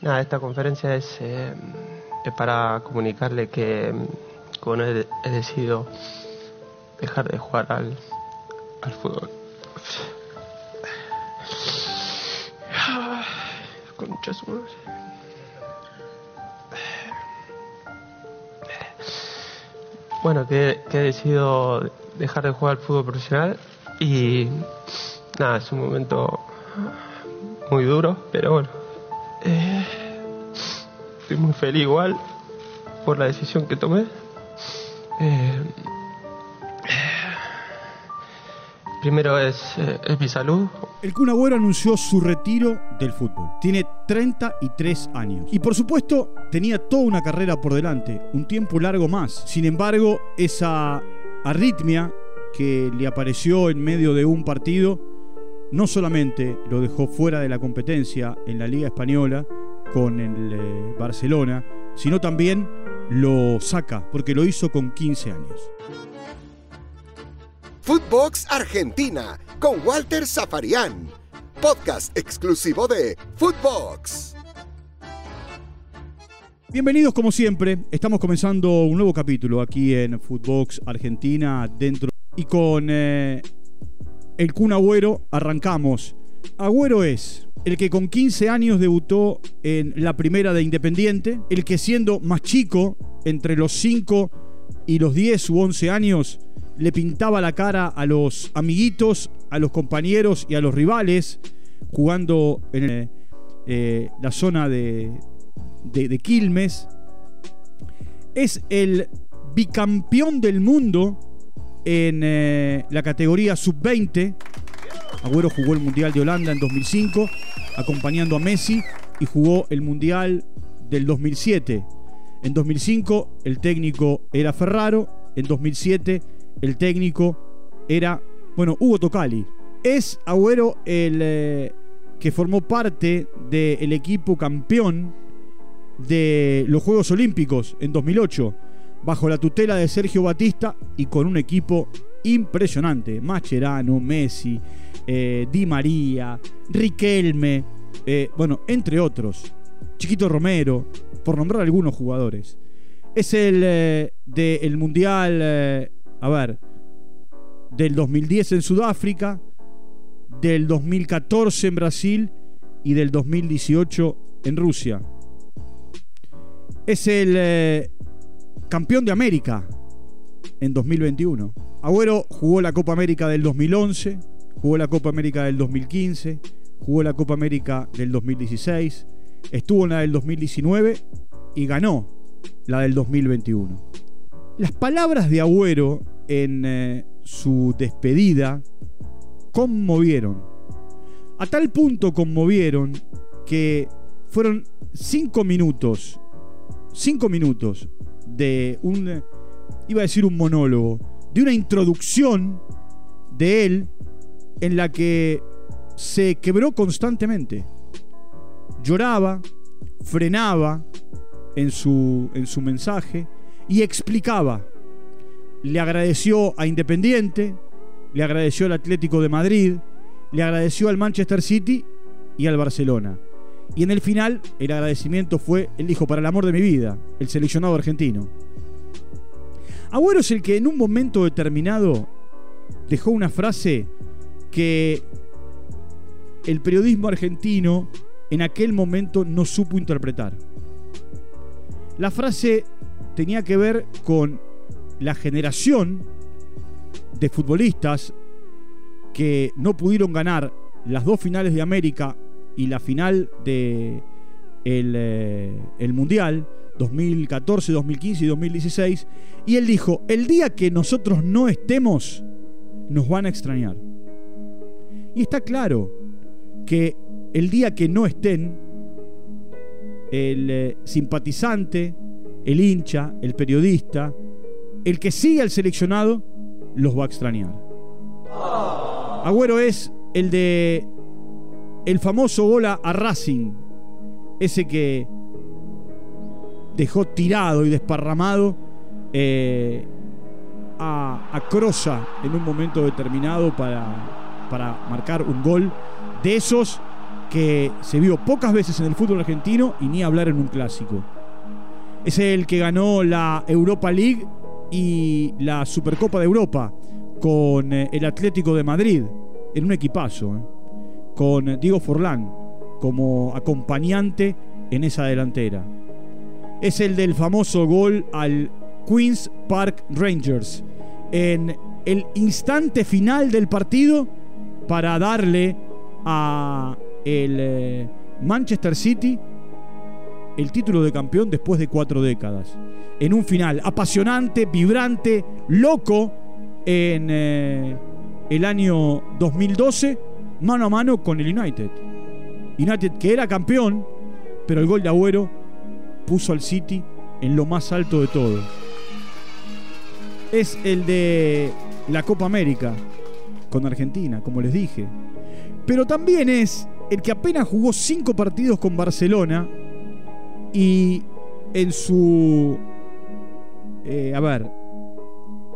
nada, esta conferencia es, eh, es para comunicarle que como he, he decidido dejar de jugar al, al fútbol. Concha su madre. Bueno, que, que he decidido dejar de jugar al fútbol profesional y nada, es un momento muy duro, pero bueno, eh, muy feliz igual por la decisión que tomé. Eh, primero es, eh, es mi salud. El Kun anunció su retiro del fútbol. Tiene 33 años. Y por supuesto, tenía toda una carrera por delante, un tiempo largo más. Sin embargo, esa arritmia que le apareció en medio de un partido no solamente lo dejó fuera de la competencia en la Liga Española con el eh, Barcelona, sino también lo saca, porque lo hizo con 15 años. Footbox Argentina con Walter Zafarian. Podcast exclusivo de Footbox. Bienvenidos como siempre, estamos comenzando un nuevo capítulo aquí en Footbox Argentina dentro y con eh, el Kun Agüero arrancamos. Agüero es el que con 15 años debutó en la primera de Independiente, el que siendo más chico, entre los 5 y los 10 u 11 años, le pintaba la cara a los amiguitos, a los compañeros y a los rivales, jugando en eh, la zona de Quilmes. Es el bicampeón del mundo en eh, la categoría sub-20. Agüero jugó el Mundial de Holanda en 2005, acompañando a Messi, y jugó el Mundial del 2007. En 2005 el técnico era Ferraro, en 2007 el técnico era, bueno, Hugo Tocali. Es Agüero el eh, que formó parte del equipo campeón de los Juegos Olímpicos en 2008 bajo la tutela de Sergio Batista y con un equipo impresionante. Macherano, Messi, eh, Di María, Riquelme, eh, bueno, entre otros. Chiquito Romero, por nombrar algunos jugadores. Es el eh, del Mundial, a ver, del 2010 en Sudáfrica, del 2014 en Brasil y del 2018 en Rusia. Es el campeón de América en 2021. Agüero jugó la Copa América del 2011, jugó la Copa América del 2015, jugó la Copa América del 2016, estuvo en la del 2019 y ganó la del 2021. Las palabras de Agüero en eh, su despedida conmovieron. A tal punto conmovieron que fueron cinco minutos, cinco minutos de un, iba a decir un monólogo, de una introducción de él en la que se quebró constantemente. Lloraba, frenaba en su, en su mensaje y explicaba. Le agradeció a Independiente, le agradeció al Atlético de Madrid, le agradeció al Manchester City y al Barcelona. Y en el final, el agradecimiento fue, él dijo, para el amor de mi vida, el seleccionado argentino. Agüero es el que en un momento determinado dejó una frase que el periodismo argentino en aquel momento no supo interpretar. La frase tenía que ver con la generación de futbolistas que no pudieron ganar las dos finales de América y la final de eh, el, Mundial 2014, 2015 y 2016. Y él dijo, el día que nosotros no estemos, nos van a extrañar. Y está claro que el día que no estén, el eh, simpatizante, el hincha, el periodista, el que sigue al seleccionado, los va a extrañar. Agüero es el de el famoso gol a Racing, ese que dejó tirado y desparramado eh, a, a Croza en un momento determinado para, para marcar un gol de esos que se vio pocas veces en el fútbol argentino y ni hablar en un clásico. Es el que ganó la Europa League y la Supercopa de Europa con eh, el Atlético de Madrid en un equipazo, eh, con Diego Forlán como acompañante en esa delantera. Es el del famoso gol al Queens Park Rangers en el instante final del partido para darle a el eh, Manchester City el título de campeón después de cuatro décadas. En un final apasionante, vibrante, loco, en eh, el año 2012, mano a mano con el United. United que era campeón, pero el gol de Agüero puso al City en lo más alto de todo. Es el de la Copa América con Argentina, como les dije. Pero también es el que apenas jugó cinco partidos con Barcelona y en su, eh, a ver,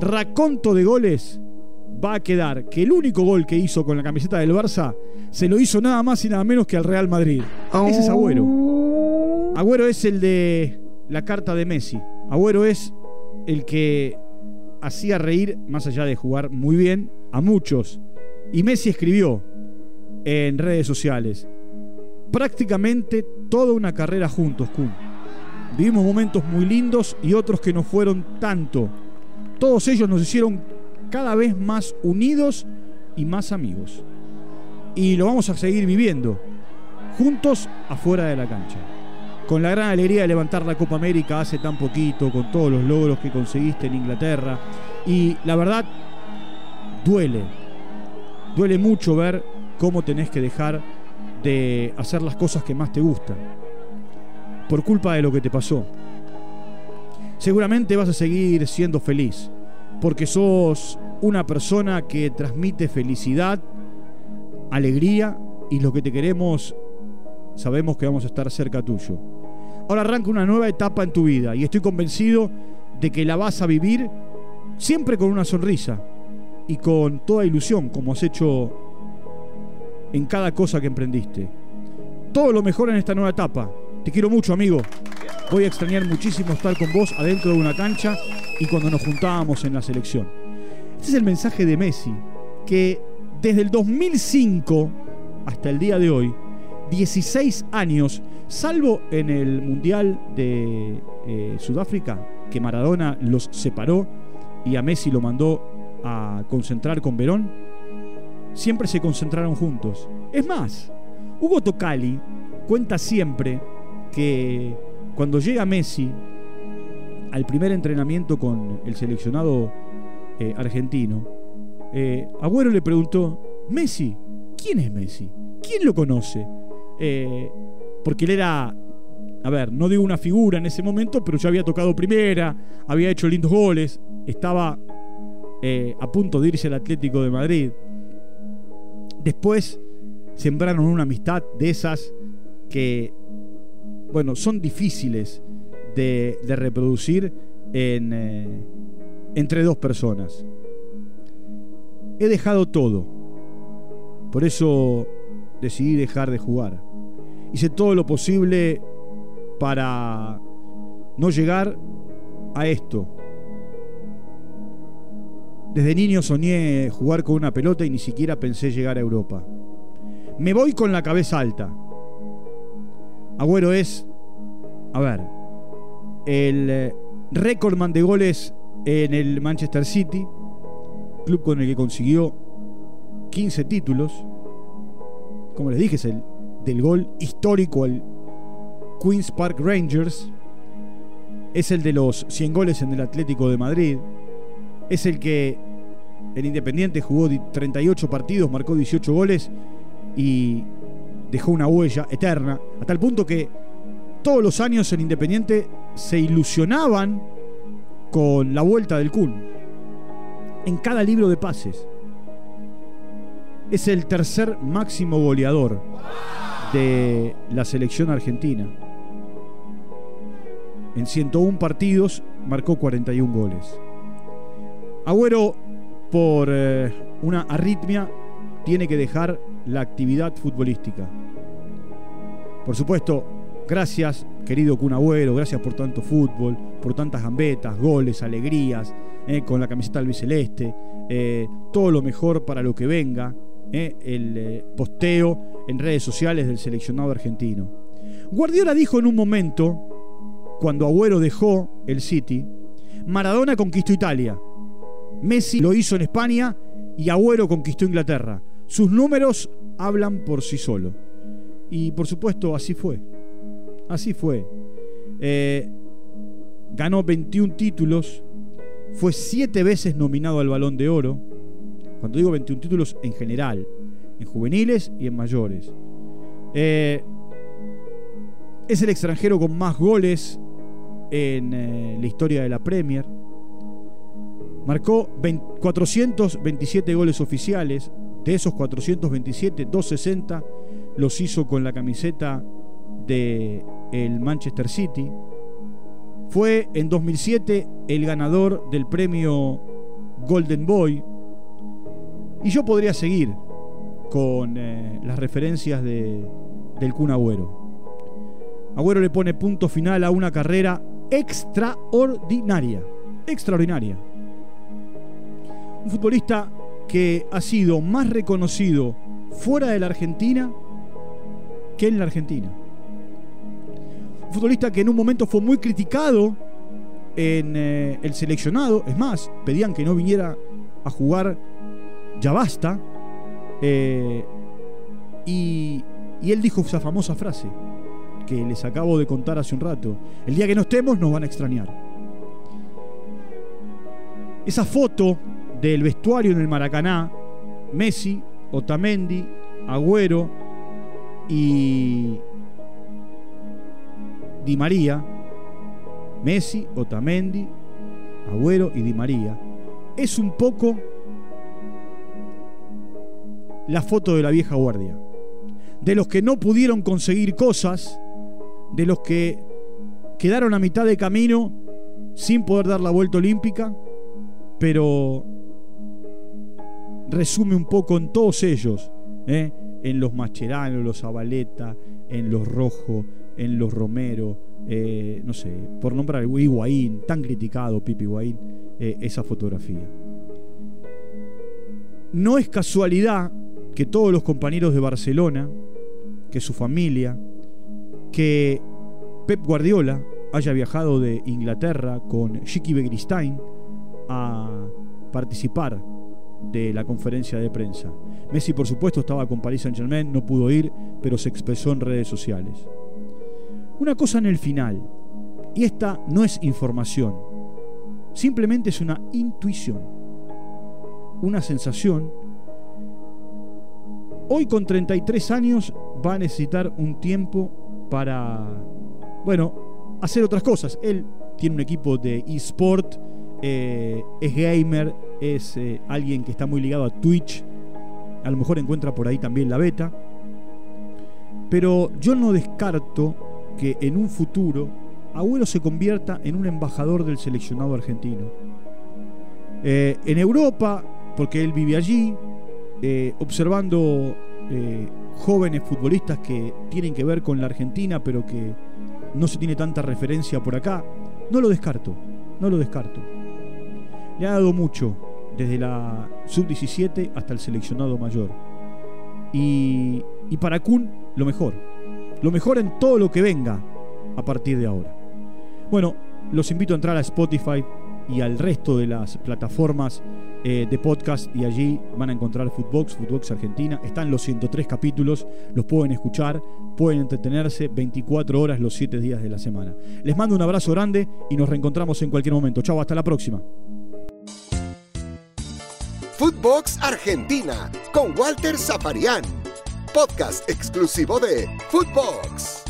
raconto de goles va a quedar que el único gol que hizo con la camiseta del Barça se lo hizo nada más y nada menos que al Real Madrid. Ese es Agüero. Agüero es el de la carta de Messi. Agüero es el que hacía reír, más allá de jugar muy bien, a muchos. Y Messi escribió en redes sociales, prácticamente toda una carrera juntos, Kun. Vivimos momentos muy lindos y otros que no fueron tanto. Todos ellos nos hicieron cada vez más unidos y más amigos. Y lo vamos a seguir viviendo, juntos afuera de la cancha. Con la gran alegría de levantar la Copa América hace tan poquito, con todos los logros que conseguiste en Inglaterra. Y la verdad, duele. Duele mucho ver cómo tenés que dejar de hacer las cosas que más te gustan. Por culpa de lo que te pasó. Seguramente vas a seguir siendo feliz. Porque sos una persona que transmite felicidad, alegría y lo que te queremos, sabemos que vamos a estar cerca tuyo. Ahora arranca una nueva etapa en tu vida y estoy convencido de que la vas a vivir siempre con una sonrisa y con toda ilusión, como has hecho en cada cosa que emprendiste. Todo lo mejor en esta nueva etapa. Te quiero mucho, amigo. Voy a extrañar muchísimo estar con vos adentro de una cancha y cuando nos juntábamos en la selección. Este es el mensaje de Messi, que desde el 2005 hasta el día de hoy, 16 años, salvo en el Mundial de eh, Sudáfrica, que Maradona los separó y a Messi lo mandó a concentrar con Verón, siempre se concentraron juntos. Es más, Hugo Tocali cuenta siempre que cuando llega Messi al primer entrenamiento con el seleccionado eh, argentino, eh, Agüero le preguntó, Messi, ¿quién es Messi? ¿Quién lo conoce? Eh, porque él era, a ver, no digo una figura en ese momento, pero ya había tocado primera, había hecho lindos goles, estaba a punto de irse al Atlético de Madrid. Después sembraron una amistad de esas que, bueno, son difíciles de, reproducir eh, entre dos personas. He dejado todo. Por eso decidí dejar de jugar. Hice todo lo posible para no llegar a esto. Desde niño soñé jugar con una pelota y ni siquiera pensé llegar a Europa. Me voy con la cabeza alta. Agüero es, a ver, el eh, récordman de goles en el Manchester City, club con el que consiguió 15 títulos. Como les dije, es el del gol histórico al Queens Park Rangers. Es el de los 100 goles en el Atlético de Madrid. Es el que en Independiente jugó 38 partidos, marcó 18 goles y dejó una huella eterna, a tal punto que todos los años en Independiente se ilusionaban con la vuelta del Kun. En cada libro de pases. Es el tercer máximo goleador de la selección argentina. En 101 partidos marcó 41 goles. Agüero, por eh, una arritmia, tiene que dejar la actividad futbolística. Por supuesto, gracias, querido Kun Agüero, gracias por tanto fútbol, por tantas gambetas, goles, alegrías, eh, con la camiseta albiceleste. Eh, todo lo mejor para lo que venga. Eh, el posteo en redes sociales del seleccionado argentino. Guardiola dijo en un momento, cuando Agüero dejó el City, Maradona conquistó Italia. Messi lo hizo en España y Agüero conquistó Inglaterra. Sus números hablan por sí solo. Y por supuesto, así fue. Así fue. Eh, ganó 21 títulos, fue 7 veces nominado al Balón de Oro. Cuando digo 21 títulos, en general, en juveniles y en mayores. Eh, es el extranjero con más goles en eh, la historia de la Premier. Marcó 427 goles oficiales. De esos 427, 260 los hizo con la camiseta de el Manchester City. Fue en 2007 el ganador del premio Golden Boy. Y yo podría seguir con eh, las referencias de, del Kun Agüero. Agüero le pone punto final a una carrera extraordinaria. Extraordinaria. Un futbolista que ha sido más reconocido fuera de la Argentina que en la Argentina. Un futbolista que en un momento fue muy criticado en eh, el seleccionado. Es más, pedían que no viniera a jugar ya basta. Eh, y, y él dijo esa famosa frase que les acabo de contar hace un rato. El día que no estemos nos van a extrañar. Esa foto del vestuario en el Maracaná, Messi, Otamendi, Agüero y Di María, Messi, Otamendi, Agüero y Di María, es un poco la foto de la vieja guardia. De los que no pudieron conseguir cosas, de los que quedaron a mitad de camino sin poder dar la vuelta olímpica, pero resume un poco en todos ellos, ¿eh? en los Macherano, en los Zabaleta, en los Rojo, en los Romero, eh, no sé, por nombrar Higuaín, tan criticado Pipi Higuaín, eh, esa fotografía. No es casualidad que todos los compañeros de Barcelona, que su familia, que Pep Guardiola haya viajado de Inglaterra con Chiqui Begristain a participar de la conferencia de prensa. Messi, por supuesto, estaba con Paris Saint-Germain, no pudo ir, pero se expresó en redes sociales. Una cosa en el final, y esta no es información, simplemente es una intuición, una sensación. Hoy con 33 años va a necesitar un tiempo para, bueno, hacer otras cosas. Él tiene un equipo de eSport, eh, es gamer, es eh, alguien que está muy ligado a Twitch. A lo mejor encuentra por ahí también la beta. Pero yo no descarto que en un futuro Agüero se convierta en un embajador del seleccionado argentino. Eh, en Europa, porque él vive allí, observando jóvenes futbolistas que tienen que ver con la Argentina, pero que no se tiene tanta referencia por acá, no lo descarto, no lo descarto le ha dado mucho, desde la sub-17 hasta el seleccionado mayor. Y, y para Kun, lo mejor. Lo mejor en todo lo que venga a partir de ahora. Bueno, los invito a entrar a Spotify y al resto de las plataformas eh, de podcast y allí van a encontrar Footbox, Footbox Argentina. Están los 103 capítulos, los pueden escuchar, pueden entretenerse 24 horas los 7 días de la semana. Les mando un abrazo grande y nos reencontramos en cualquier momento. Chao, hasta la próxima. Footbox Argentina con Walter Zafarian. Podcast exclusivo de Footbox.